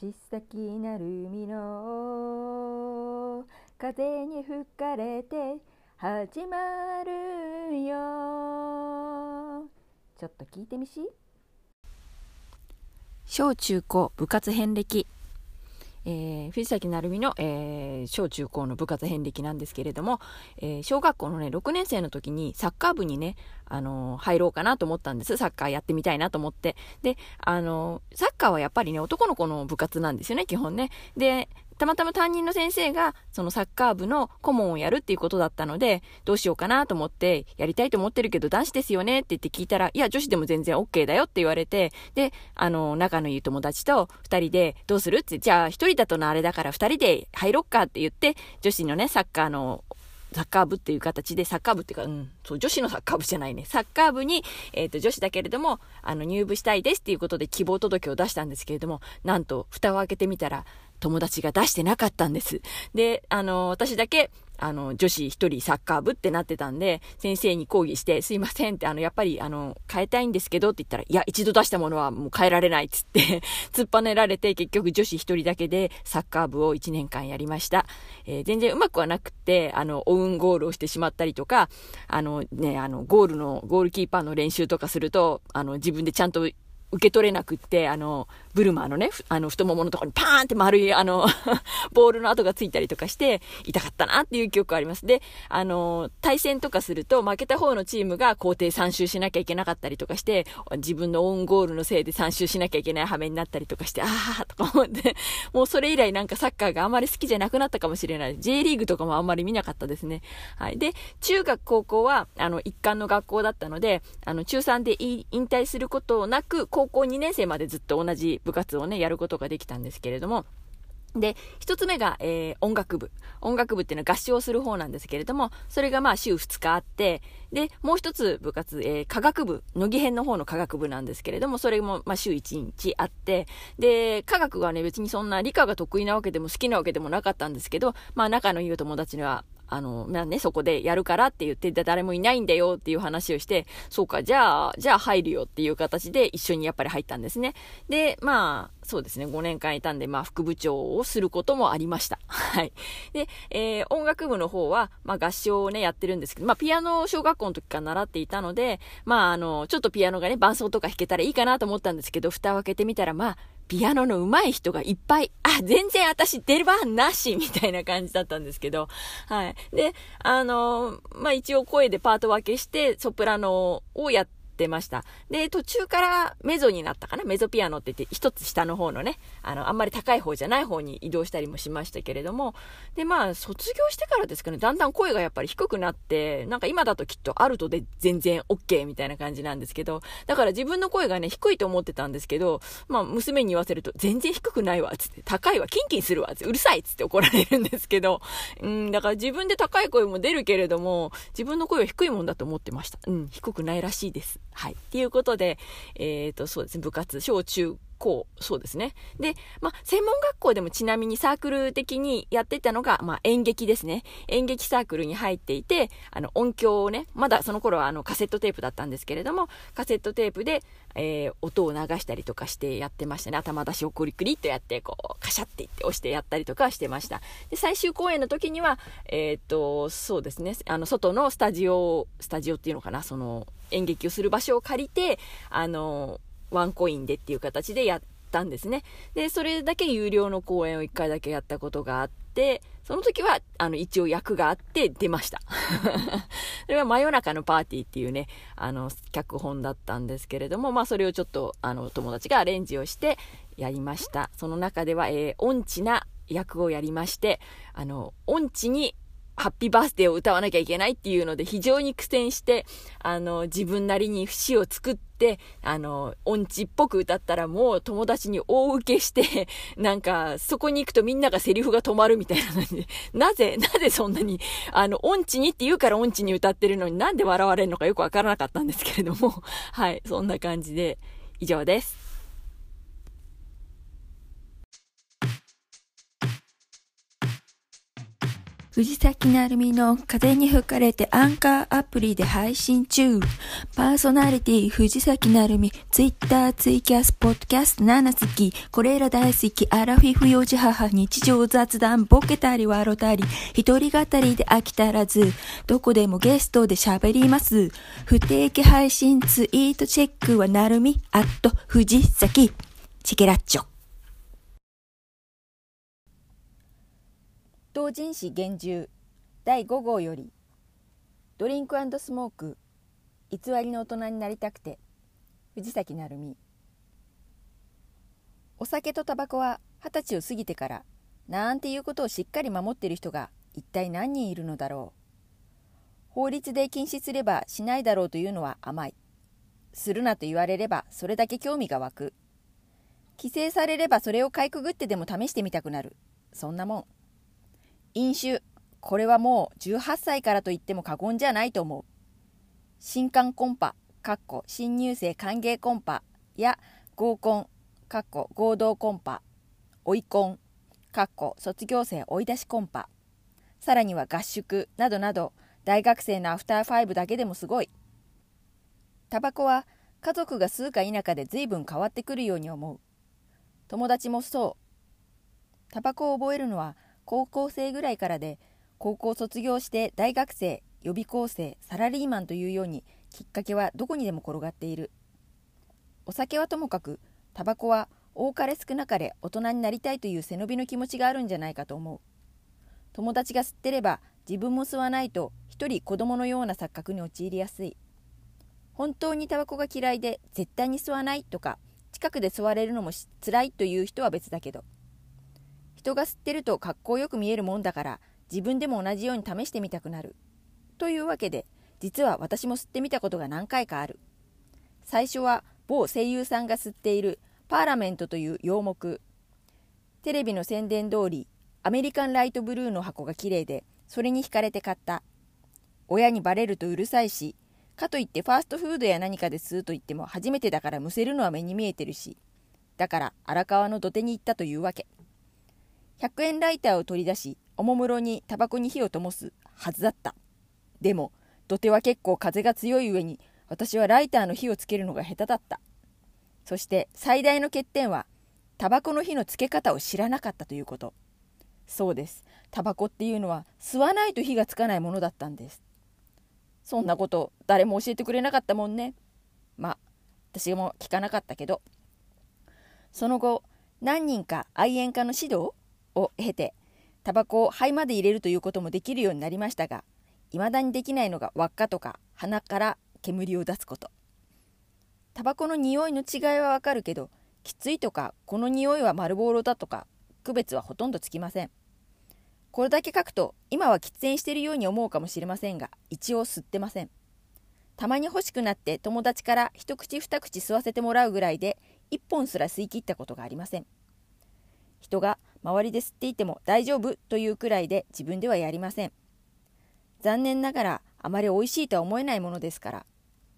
藤先なるみの風に吹かれて始まるよ。ちょっと聞いてみし。小中高部活遍歴えー、藤崎成美の、えー、小中高の部活遍歴なんですけれども、えー、小学校のね、6年生の時にサッカー部にね、あの、入ろうかなと思ったんです。サッカーやってみたいなと思って。で、あの、サッカーはやっぱりね、男の子の部活なんですよね、基本ね。で、たまたま担任の先生が、そのサッカー部の顧問をやるっていうことだったので、どうしようかなと思って、やりたいと思ってるけど男子ですよねって言って聞いたら、いや、女子でも全然 OK だよって言われて、で、あの、仲のいい友達と二人で、どうするって、じゃあ一人だとのあれだから二人で入ろっかって言って、女子のね、サッカーのサッカー部っていう形で、サッカー部っていうか、うん、そう、女子のサッカー部じゃないね。サッカー部に、えっ、ー、と、女子だけれども、あの、入部したいですっていうことで希望届を出したんですけれども、なんと、蓋を開けてみたら、友達が出してなかったんです。で、あの、私だけ、あの、女子一人サッカー部ってなってたんで、先生に抗議して、すいませんって、あの、やっぱり、あの、変えたいんですけどって言ったら、いや、一度出したものはもう変えられないっつって、突っぱねられて、結局女子一人だけでサッカー部を1年間やりました。えー、全然うまくはなくて、あの、オウンゴールをしてしまったりとか、あのね、あの、ゴールの、ゴールキーパーの練習とかすると、あの、自分でちゃんと受け取れなくって、あの、ブルマーのね、あの、太もものところにパーンって丸い、あの ボールの跡がついたりとかして、痛かったなっていう記憶があります。で、あの、対戦とかすると、負けた方のチームが校庭3周しなきゃいけなかったりとかして、自分のオンゴールのせいで3周しなきゃいけない羽目になったりとかして、あーとか思って、もうそれ以来なんかサッカーがあまり好きじゃなくなったかもしれない。J リーグとかもあんまり見なかったですね。はい。で、中学高校は、あの、一貫の学校だったので、あの、中3で引退することなく、高校2年生までずっと同じ部活をね、やることができたんですけれども、で、一つ目が、えー、音楽部。音楽部っていうのは合唱する方なんですけれども、それがまあ週2日あって、で、もう一つ部活、えー、科学部、乃木編の方の科学部なんですけれども、それもまあ週1日あって、で、科学はね、別にそんな理科が得意なわけでも好きなわけでもなかったんですけど、まあ仲のいいお友達には、あの、まあね、そこでやるからって言って、誰もいないんだよっていう話をして、そうか、じゃあ、じゃあ入るよっていう形で一緒にやっぱり入ったんですね。で、まあ、そうですね、5年間いたんで、まあ、副部長をすることもありました。はい。で、えー、音楽部の方は、まあ、合唱をね、やってるんですけど、まあ、ピアノを小学校の時から習っていたので、まあ、あの、ちょっとピアノがね、伴奏とか弾けたらいいかなと思ったんですけど、蓋を開けてみたら、まあ、ピアノの上手い人がいっぱい、あ、全然私出る番なしみたいな感じだったんですけど、はい。で、あの、まあ、一応声でパート分けして、ソプラノをやって、ってました。で、途中からメゾになったかな？メゾピアノって言って、一つ下の方のね、あの、あんまり高い方じゃない方に移動したりもしましたけれども、で、まあ、卒業してからですかね、だんだん声がやっぱり低くなって、なんか今だときっとアルトで全然 OK みたいな感じなんですけど、だから自分の声がね、低いと思ってたんですけど、まあ、娘に言わせると、全然低くないわ、つって、高いわ、キンキンするわ、つって、うるさい、つって怒られるんですけど、うん、だから自分で高い声も出るけれども、自分の声は低いもんだと思ってました。うん、低くないらしいです。はい。っていうことで、えっ、ー、と、そうですね、部活、小中高、そうですね。で、まあ、専門学校でもちなみにサークル的にやってたのが、まあ、演劇ですね。演劇サークルに入っていて、あの、音響をね、まだその頃はあの、カセットテープだったんですけれども、カセットテープで、えー、音を流したりとかしてやってましたね。頭出しをクリクリっとやって、こう、カシャっていって押してやったりとかしてました。で、最終公演の時には、えー、っと、そうですね、あの、外のスタジオ、スタジオっていうのかな、その、演劇をする場所を借りて、あの、ワンコインでっていう形でやったんですね。で、それだけ有料の公演を1回だけやったことがあって、その時は、あの、一応役があって出ました。それは真夜中のパーティーっていうね、あの、脚本だったんですけれども、まあ、それをちょっと、あの、友達がアレンジをしてやりました。その中では、えー、音痴な役をやりまして、あの、音痴にハッピーバースデーを歌わなきゃいけないっていうので非常に苦戦して、あの、自分なりに節を作って、あの、音痴っぽく歌ったらもう友達に大受けして、なんか、そこに行くとみんながセリフが止まるみたいな感じで、なぜ、なぜそんなに、あの、音痴にって言うから音痴に歌ってるのになんで笑われるのかよくわからなかったんですけれども、はい、そんな感じで以上です。藤崎なるみの風に吹かれてアンカーアプリで配信中。パーソナリティ藤崎なるみ、ツイッター、ツイキャス、ポッドキャスト7好き。これら大好き。アラフィフ幼児母、日常雑談、ボケたり笑たり。一人語りで飽きたらず。どこでもゲストで喋ります。不定期配信ツイートチェックはなるみ、アット藤崎。チケラッチョ。同人誌厳重第5号よりドリンクスモーク偽りの大人になりたくて藤崎成美。お酒とタバコは二十歳を過ぎてからなんていうことをしっかり守っている人が一体何人いるのだろう。法律で禁止すればしないだろうというのは甘い。するなと言われればそれだけ興味が湧く。規制されればそれをかいくぐってでも試してみたくなる。そんなもん。飲酒。これはもう18歳からと言っても過言じゃないと思う。新刊コンパかっこ新入生歓迎コンパや合コンかっこ合同コンパ追いコンかっこ卒業生追い出しコンパ。さらには合宿などなど大学生のアフターファイブだけでもすごい。タバコは家族が吸うか否かで随分変わってくるように思う。友達もそう。タバコを覚えるのは高校生ぐらいからで高校卒業して大学生予備校生サラリーマンというようにきっかけはどこにでも転がっている。お酒はともかくタバコは多かれ少なかれ大人になりたいという背伸びの気持ちがあるんじゃないかと思う。友達が吸ってれば自分も吸わないと一人子供のような錯覚に陥りやすい。本当にタバコが嫌いで絶対に吸わないとか近くで吸われるのもつらいという人は別だけど。人が吸ってるとかっこよく見えるもんだから自分でも同じように試してみたくなる。というわけで実は私も吸ってみたことが何回かある。最初は某声優さんが吸っているパーラメントという洋木。テレビの宣伝通りアメリカンライトブルーの箱が綺麗でそれに惹かれて買った。親にバレるとうるさいし、かといってファーストフードや何かで吸うと言っても初めてだからむせるのは目に見えてるし、だから荒川の土手に行ったというわけ。100円ライターを取り出しおもむろにタバコに火を灯すはずだった。でも土手は結構風が強い上に私はライターの火をつけるのが下手だった。そして最大の欠点はタバコの火のつけ方を知らなかったということ。そうです。タバコっていうのは吸わないと火がつかないものだったんです。そんなこと誰も教えてくれなかったもんね。まあ私も聞かなかったけど。その後何人か愛煙家の指導を経てタバコを肺まで入れるということもできるようになりましたが未だにできないのが輪っかとか鼻から煙を出すこと。タバコの匂いの違いはわかるけどきついとかこの匂いは丸ボールだとか区別はほとんどつきません。これだけ書くと今は喫煙しているように思うかもしれませんが一応吸ってません。たまに欲しくなって友達から一口二口吸わせてもらうぐらいで一本すら吸い切ったことがありません。人が周りで吸っていても大丈夫というくらいで自分ではやりません。残念ながらあまり美味しいとは思えないものですから。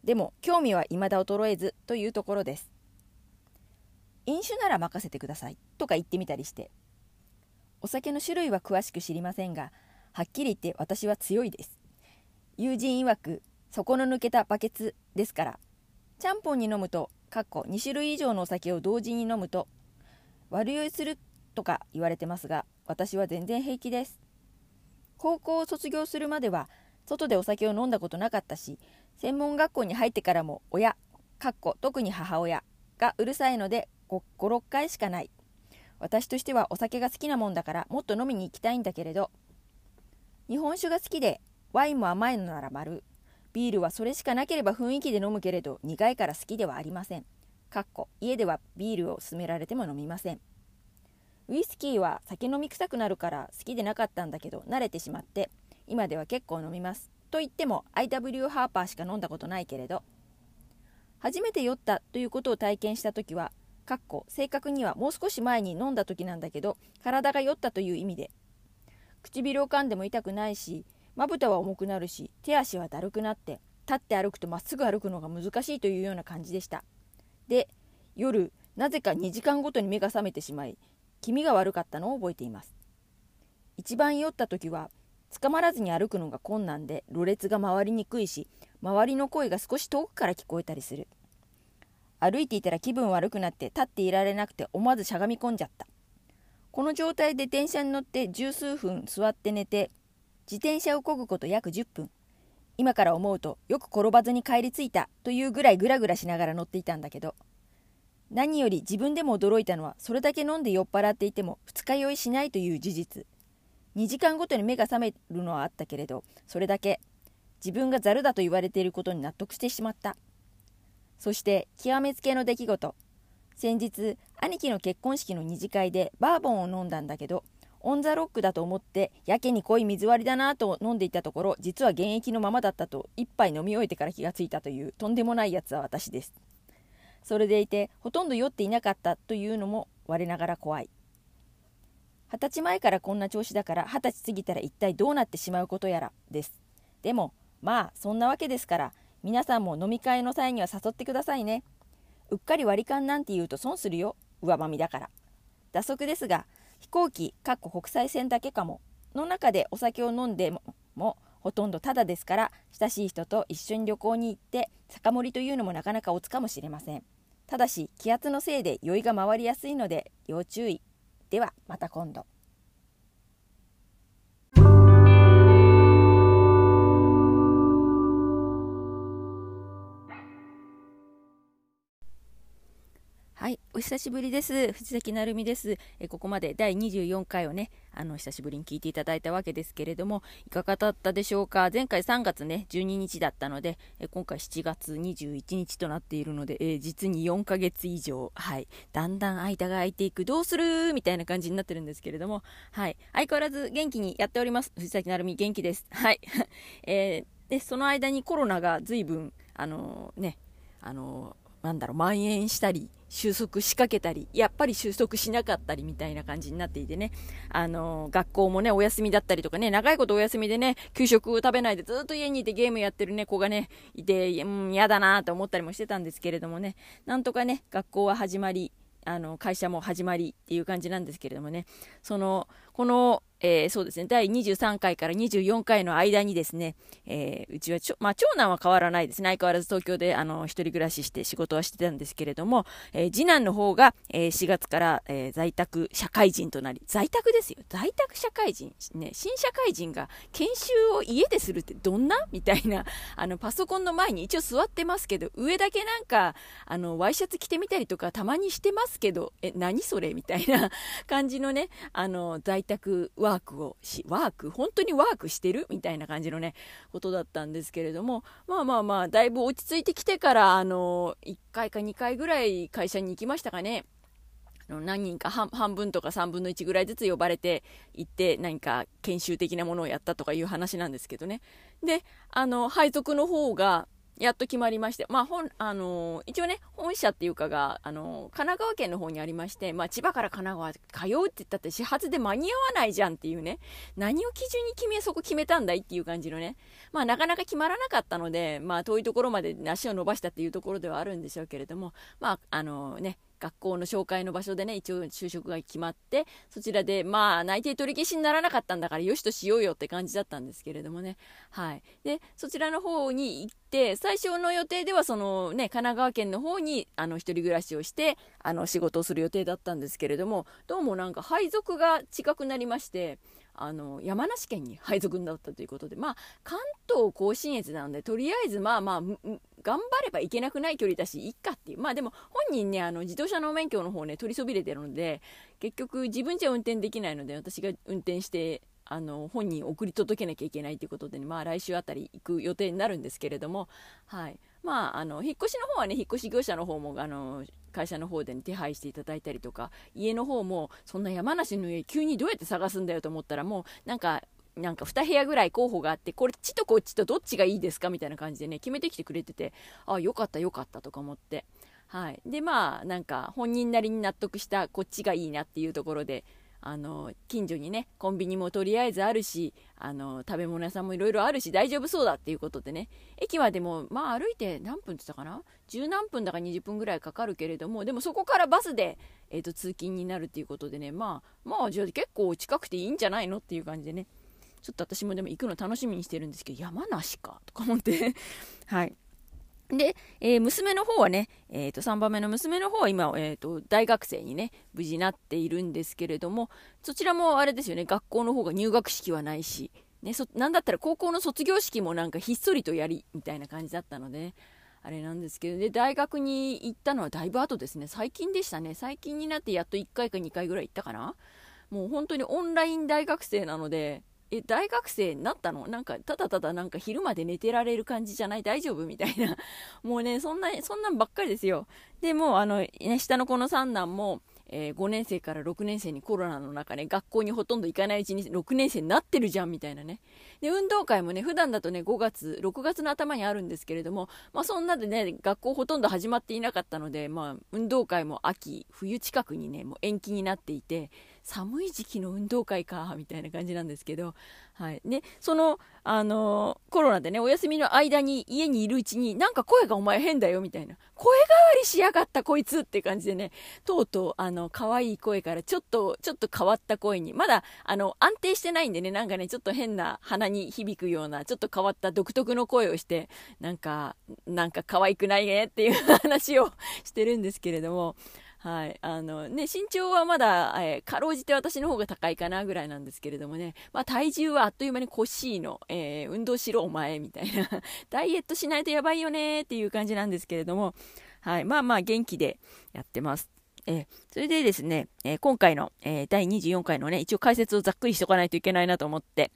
でも興味は未だ衰えずというところです。飲酒なら任せてくださいとか言ってみたりして。お酒の種類は詳しく知りませんがはっきり言って私は強いです。友人曰く底の抜けたバケツですから。ちゃんぽんに飲むとかっこ2種類以上のお酒を同時に飲むと悪酔いするとか言われてますが私は全然平気です。高校を卒業するまでは外でお酒を飲んだことなかったし専門学校に入ってからも親かっこ特に母親がうるさいので56回しかない。私としてはお酒が好きなもんだからもっと飲みに行きたいんだけれど。日本酒が好きでワインも甘いのなら丸。ビールはそれしかなければ雰囲気で飲むけれど苦いから好きではありません。かっこ家ではビールを勧められても飲みません。ウイスキーは酒飲み臭くなるから好きでなかったんだけど慣れてしまって今では結構飲みます。と言っても IW ハーパーしか飲んだことないけれど初めて酔ったということを体験した時はかっこ正確にはもう少し前に飲んだ時なんだけど体が酔ったという意味で唇を噛んでも痛くないしまぶたは重くなるし手足はだるくなって立って歩くとまっすぐ歩くのが難しいというような感じでした。で夜なぜか2時間ごとに目が覚めてしまい気味が悪かったのを覚えています。一番酔った時は捕まらずに歩くのが困難でろれつが回りにくいし周りの声が少し遠くから聞こえたりする。歩いていたら気分悪くなって立っていられなくて思わずしゃがみ込んじゃった。この状態で電車に乗って十数分座って寝て自転車を漕ぐこと約10分。今から思うとよく転ばずに帰り着いたというぐらいグラグラしながら乗っていたんだけど何より自分でも驚いたのはそれだけ飲んで酔っ払っていても二日酔いしないという事実。2時間ごとに目が覚めるのはあったけれどそれだけ自分がざるだと言われていることに納得してしまった。そして極めつけの出来事。先日兄貴の結婚式の二次会でバーボンを飲んだんだけどオン・ザ・ロックだと思ってやけに濃い水割りだなと飲んでいたところ実は現役のままだったと一杯飲み終えてから気がついたというとんでもないやつは私です。それでいてほとんど酔っていなかったというのも我ながら怖い。二十歳前からこんな調子だから二十歳過ぎたら一体どうなってしまうことやらです。でもまあそんなわけですから皆さんも飲み会の際には誘ってくださいね。うっかり割り勘なんて言うと損するよ。上ばみだから。打足ですが飛行機かっこ国際線だけかも。の中でお酒を飲んでももほとんどタダですから親しい人と一緒に旅行に行って酒盛りというのもなかなかおつかもしれません。ただし気圧のせいで酔いが回りやすいので要注意。ではまた今度。はい、お久しぶりです。藤崎成美です。えここまで第24回をね、あの久しぶりに聞いていただいたわけですけれども、いかがだったでしょうか？前回3月ね、12日だったので、え今回7月21日となっているので、え実に4ヶ月以上、はい、だんだん間が空いていく、どうする？みたいな感じになってるんですけれども、はい、相変わらず元気にやっております。藤崎成美元気です。はい。えー、で、その間にコロナが随分、あのー、ね、あのー、なんだろう、蔓延したり、収束しかけたり、やっぱり収束しなかったりみたいな感じになっていてね、あの、学校もね、お休みだったりとかね、長いことお休みでね、給食を食べないでずっと家にいてゲームやってるね、子がね、いて、うん、嫌だなと思ったりもしてたんですけれどもね、なんとかね、学校は始まり、あの、会社も始まりっていう感じなんですけれどもね、その、この、えー、そうですね、第23回から24回の間にですね、えー、うちは、まあ、長男は変わらないですね。相変わらず東京で、あの、一人暮らしして仕事はしてたんですけれども、えー、次男の方が、え4月から、え在宅社会人となり、在宅ですよ。在宅社会人。ね、新社会人が研修を家でするってどんな？みたいな、あの、パソコンの前に一応座ってますけど、上だけなんか、あの、ワイシャツ着てみたりとかたまにしてますけど、え、何それ？みたいな感じのね、あの、在宅ワワークをし、ワーク本当にワークしてるみたいな感じのね、ことだったんですけれども、まあまあまあ、だいぶ落ち着いてきてから、あの、1回か2回ぐらい会社に行きましたかね。何人か半分とか3分の1ぐらいずつ呼ばれて行って何か研修的なものをやったとかいう話なんですけどね。で、あの、配属の方が、やっと決まりまして、まあ、本、あのー、一応ね、本社っていうかが、あのー、神奈川県の方にありまして、まあ、千葉から神奈川通うって言ったって始発で間に合わないじゃんっていうね、何を基準に決め、そこ決めたんだいっていう感じのね、まあ、なかなか決まらなかったので、まあ、遠いところまで足を伸ばしたっていうところではあるんでしょうけれども、まあ、あのー、ね、学校の紹介の場所でね、一応就職が決まって、そちらで、まあ、内定取り消しにならなかったんだから、よしとしようよって感じだったんですけれどもね。はい。で、そちらの方に行って、最初の予定では、そのね、神奈川県の方に、あの、一人暮らしをして、あの、仕事をする予定だったんですけれども、どうもなんか配属が近くなりまして、あの山梨県に配属になったということで、まあ、関東甲信越なのでとりあえずまあまあ頑張ればいけなくない距離だしいっかっていう。まあでも本人ねあの自動車の免許の方ね取りそびれてるので結局自分じゃ運転できないので私が運転してあの本人送り届けなきゃいけないということで、ね、まあ、来週あたり行く予定になるんですけれども、はい。まあ、あの引っ越しの方はね引っ越し業者の方もあの会社の方で、ね、手配していただいたりとか家の方もそんな山梨の家急にどうやって探すんだよと思ったらもうなんかなんか2部屋ぐらい候補があってこれちとこっちとどっちがいいですかみたいな感じでね決めてきてくれててあよかったよかったとか思って。はい、でまあなんか本人なりに納得したこっちがいいなっていうところであの近所にねコンビニもとりあえずあるしあの食べ物屋さんもいろいろあるし大丈夫そうだっていうことでね。駅までもまあ歩いて何分って言ったかな？十何分だか20分ぐらいかかるけれどもでもそこからバスで、えーと、通勤になるっていうことでねまあまあじゃあ結構近くていいんじゃないのっていう感じでね。ちょっと私もでも行くの楽しみにしてるんですけど、山梨かとか思って。はい。で、えー、娘の方はね、えー、と3番目の娘の方は今、えーと、大学生にね無事なっているんですけれどもそちらもあれですよね学校の方が入学式はないし、ね、そなんだったら高校の卒業式もなんかひっそりとやりみたいな感じだったので、ね、あれなんですけどで大学に行ったのはだいぶ後ですね。最近でしたね。最近になってやっと1回か2回ぐらい行ったかな。もう本当にオンライン大学生なのでえ、大学生になったの？なんか、ただただなんか昼まで寝てられる感じじゃない？大丈夫？みたいな。もうね、そんな、そんなんばっかりですよ。でも、あの、ね、下の子の三男も、えー、5年生から6年生にコロナの中ね、学校にほとんど行かないうちに6年生になってるじゃんみたいなね。で、運動会もね、普段だとね、5月、6月の頭にあるんですけれども、まあそんなでね、学校ほとんど始まっていなかったので、まあ運動会も秋、冬近くにね、もう延期になっていて、寒い時期の運動会か、みたいな感じなんですけど、はい。で、その、あの、コロナでね、お休みの間に家にいるうちに、なんか声がお前変だよ、みたいな。声変わりしやがったこいつって感じでね、とうとう、あの、可愛い声からちょっと、ちょっと変わった声に、まだ、あの、安定してないんでね、なんかね、ちょっと変な鼻に響くような、ちょっと変わった独特の声をして、なんか、なんか可愛くないねっていう話をしてるんですけれども、はい。あのね、身長はまだ、えー、かろうじて私の方が高いかなぐらいなんですけれどもね、まあ体重はあっという間に腰の、えー、運動しろお前みたいな、ダイエットしないとやばいよねっていう感じなんですけれども、はい。まあまあ元気でやってます。え、それでですね、え、今回の、え、第24回のね、一応解説をざっくりしとかないといけないなと思って。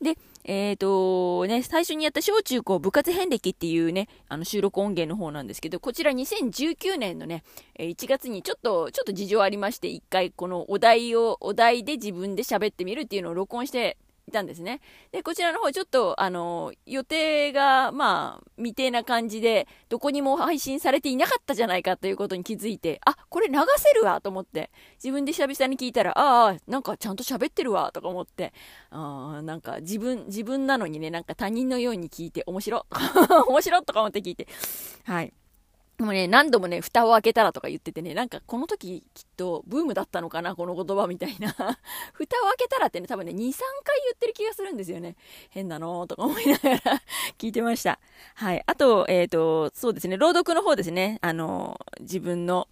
で、えっ、とね、最初にやった小中高部活遍歴っていうね、あの収録音源の方なんですけど、こちら2019年のね、1月にちょっと、ちょっと事情ありまして、一回このお題を、お題で自分で喋ってみるっていうのを録音してたんですね。で、こちらの方ちょっと、あの、予定が、まあ、未定な感じで、どこにも配信されていなかったじゃないかということに気づいて、あ、これ流せるわと思って、自分で久々に聞いたら、ああ、なんかちゃんと喋ってるわとか思って、あなんか自分、自分なのにね、なんか他人のように聞いて、面白 面白とか思って聞いて、はい。もね、何度もね、蓋を開けたらとか言っててね、なんかこの時きっとブームだったのかな、この言葉みたいな。蓋を開けたらってね、多分ね、2、3回言ってる気がするんですよね。変なのとか思いながら 聞いてました。はい。あと、えっ、ー、と、そうですね、朗読の方ですね。あの、自分の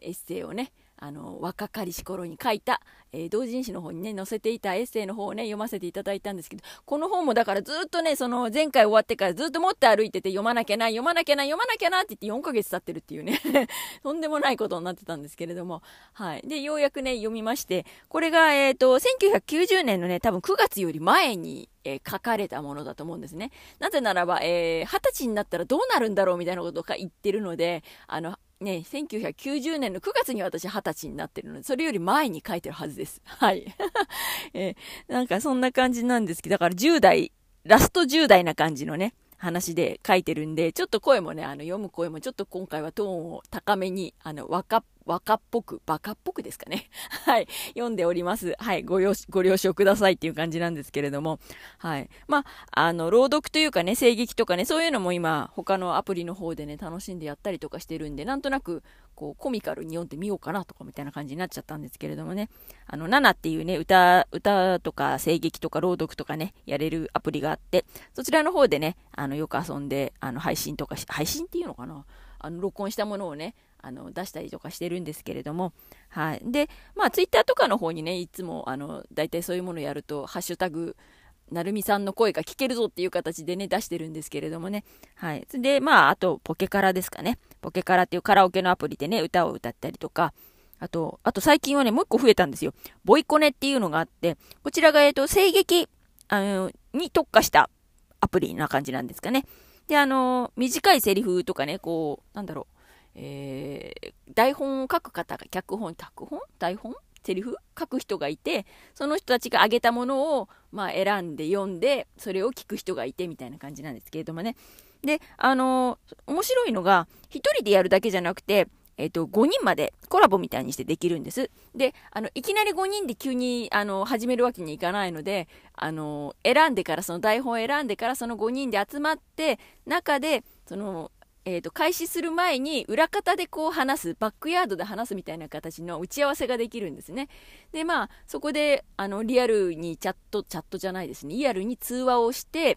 エッセイをね、あの若かりし頃に書いた、えー、同人誌の方にね載せていたエッセイの方をね読ませていただいたんですけどこの本もだからずっとねその前回終わってからずっと持って歩いてて読まなきゃな読まなきゃな読まなきゃなって言って4ヶ月経ってるっていうね とんでもないことになってたんですけれどもはいでようやくね読みましてこれがえっ、ー、と1990年のね多分9月より前にえー、書かれたものだと思うんですね。なぜならば、えー、20歳になったらどうなるんだろうみたいなことを言ってるので、あの、ね、1990年の9月に私20歳になってるので、それより前に書いてるはずです。はい。えー、なんかそんな感じなんですけど、だから10代、ラスト10代な感じのね、話で書いてるんで、ちょっと声もね、あの、読む声もちょっと今回はトーンを高めに、あの、若、若っぽく、バカっぽくですかね。はい。読んでおります。はい。ご了、ご了承くださいっていう感じなんですけれども。はい。まあ、あの、朗読というかね、声劇とかね、そういうのも今、他のアプリの方でね、楽しんでやったりとかしてるんで、なんとなく、こう、コミカルに読んでみようかなとかみたいな感じになっちゃったんですけれどもね。あの、ナナっていうね、歌、歌とか声劇とか朗読とかね、やれるアプリがあって、そちらの方でね、あの、よく遊んで、あの、配信とか配信っていうのかな？あの、録音したものをね、あの出したりとかしてるんですけれども、はい。で、まあ、ツイッターとかの方にね、いつも、あの、大体そういうものをやると、ハッシュタグ、なるみさんの声が聞けるぞっていう形でね、出してるんですけれどもね。はい。で、まあ、あと、ポケカラですかね。ポケカラっていうカラオケのアプリでね、歌を歌ったりとか、あと、あと最近はね、もう一個増えたんですよ。ボイコネっていうのがあって、こちらが、えっ、と、声劇、あの、に特化したアプリな感じなんですかね。で、あの、短いセリフとかね、こう、なんだろう、えー、台本を書く方が、脚本、脚本？台本？セリフ書く人がいて、その人たちが挙げたものを、まあ、選んで読んで、それを聞く人がいてみたいな感じなんですけれどもね。で、あのー、面白いのが、1人でやるだけじゃなくて、えっ、ー、と、5人までコラボみたいにしてできるんです。で、あの、いきなり5人で急に、あの、始めるわけにいかないので、あの、選んでから、その台本を選んでから、その5人で集まって、中で、その、えー、と開始する前に裏方でこう話すバックヤードで話すみたいな形の打ち合わせができるんですね。でまあそこであのリアルにチャットチャットじゃないですね。リアルに通話をして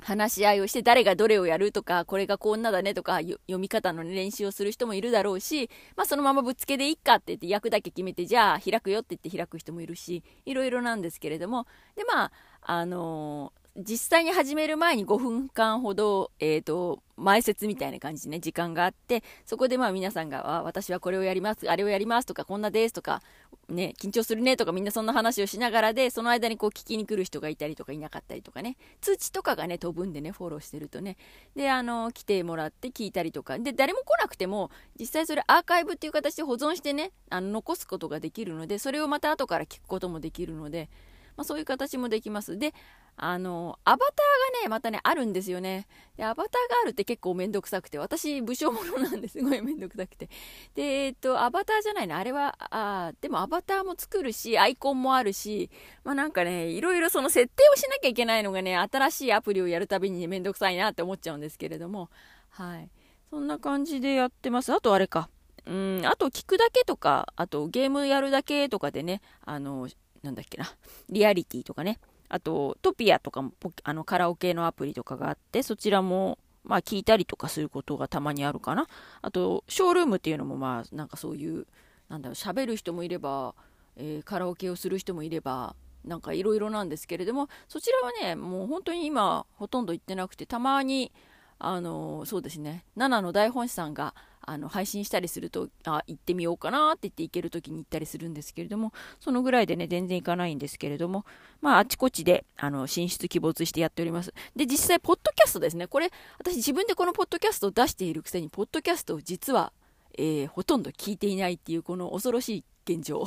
話し合いをして誰がどれをやるとかこれがこんなだねとか読み方の練習をする人もいるだろうし、まあ、そのままぶっつけでいっかって言って役だけ決めてじゃあ開くよって言って開く人もいるしいろいろなんですけれども。でまああのー実際に始める前に5分間ほど、えっ、ー、と、前説みたいな感じでね、時間があって、そこでまあ皆さんが、私はこれをやります、あれをやりますとか、こんなですとか、ね、緊張するねとかみんなそんな話をしながらで、その間にこう聞きに来る人がいたりとかいなかったりとかね、通知とかがね、飛ぶんでね、フォローしてるとね、で、あの、来てもらって聞いたりとか、で、誰も来なくても、実際それアーカイブっていう形で保存してね、あの残すことができるので、それをまた後から聞くこともできるので、まあ、そういう形もできます。で、あの、アバターがね、またね、あるんですよね。で、アバターがあるって結構めんどくさくて、私、武将者なんで すごいめんどくさくて。で、えっと、アバターじゃないの、あれは、あでもアバターも作るし、アイコンもあるし、まあなんかね、いろいろその設定をしなきゃいけないのがね、新しいアプリをやるたびに、ね、めんどくさいなって思っちゃうんですけれども、はい。そんな感じでやってます。あとあれか。うん、あと聞くだけとか、あとゲームやるだけとかでね、あの、なんだっけな、リアリティとかね、あとトピアとかもあのカラオケのアプリとかがあってそちらもまあ聞いたりとかすることがたまにあるかな。あとショールームっていうのもまあなんかそういうなんだろう喋る人もいれば、えー、カラオケをする人もいればなんかいろいろなんですけれどもそちらはねもう本当に今ほとんど行ってなくてたまにあのそうですね。7の大本師さんがあの配信したりするとあ行ってみようかなって言って行ける時に行ったりするんですけれどもそのぐらいでね全然行かないんですけれどもまああちこちであの進出鬼没してやっております。で実際ポッドキャストですね。これ私自分でこのポッドキャストを出しているくせにポッドキャストを実はえー、ほとんど聞いていないっていうこの恐ろしい現状。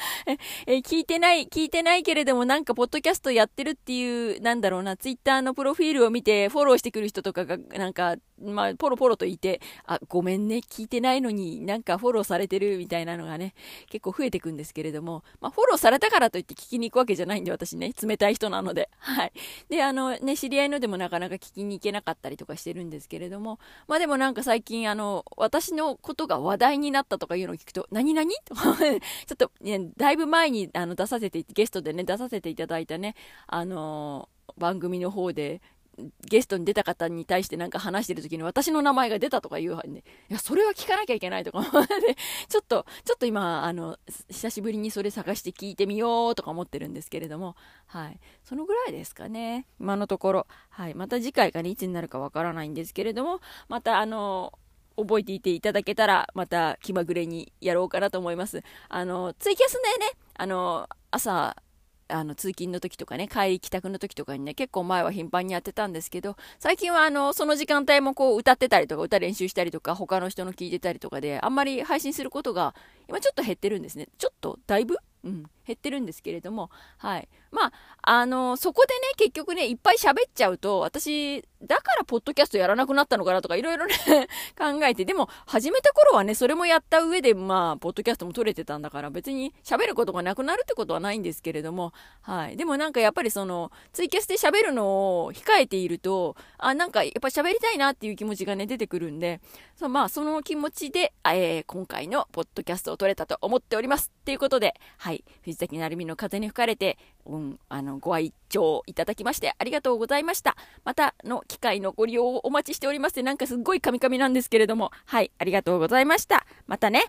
え聞いてない、聞いてないけれどもなんかポッドキャストやってるっていう、なんだろうな、ツイッターのプロフィールを見てフォローしてくる人とかが、なんか、まあ、ポロポロといて、あ、ごめんね、聞いてないのになんかフォローされてるみたいなのがね、結構増えてくんですけれども、まあ、フォローされたからといって聞きに行くわけじゃないんで、私ね、冷たい人なので、はい。で、あの、ね、知り合いのでもなかなか聞きに行けなかったりとかしてるんですけれども、まあでもなんか最近、あの、私のことが話題になったとかいうのを聞くと、何々？とか、ちょっと、ね、だいぶ前にあの出させて、ゲストでね、出させていただいたね、あのー、番組の方で、ゲストに出た方に対してなんか話してる時に私の名前が出たとか言うね、いや、それは聞かなきゃいけないとか思って、ちょっと、ちょっと今、あの、久しぶりにそれ探して聞いてみようとか思ってるんですけれども、はい。そのぐらいですかね。今のところ。はい。また次回がね、いつになるかわからないんですけれども、またあの、覚えていていただけたら、また気まぐれにやろうかなと思います。あの、ツイキャスでね、あの、朝、あの通勤の時とかね帰り帰宅の時とかにね結構前は頻繁にやってたんですけど最近はあのその時間帯もこう歌ってたりとか歌練習したりとか他の人の聞いてたりとかであんまり配信することが今ちょっと減ってるんですね。ちょっとだいぶ？うん、減ってるんですけれども、はい。まあ、あの、そこでね、結局ね、いっぱい喋っちゃうと、私、だからポッドキャストやらなくなったのかなとか、いろいろね 考えて、でも、始めた頃はね、それもやった上で、まあ、ポッドキャストも撮れてたんだから、別に喋ることがなくなるってことはないんですけれども、はい。でもなんかやっぱりその、ツイキャスで喋るのを控えていると、あ、なんかやっぱ喋りたいなっていう気持ちがね、出てくるんで、そまあ、その気持ちで、えー、今回のポッドキャストをを取れたと思っております。ということで、はい、藤崎成美の風に吹かれて、うん、あの、ご愛聴いただきましてありがとうございました。またの機会のご利用をお待ちしております。なんかすっごいカミカミなんですけれども、はい、ありがとうございました。またね。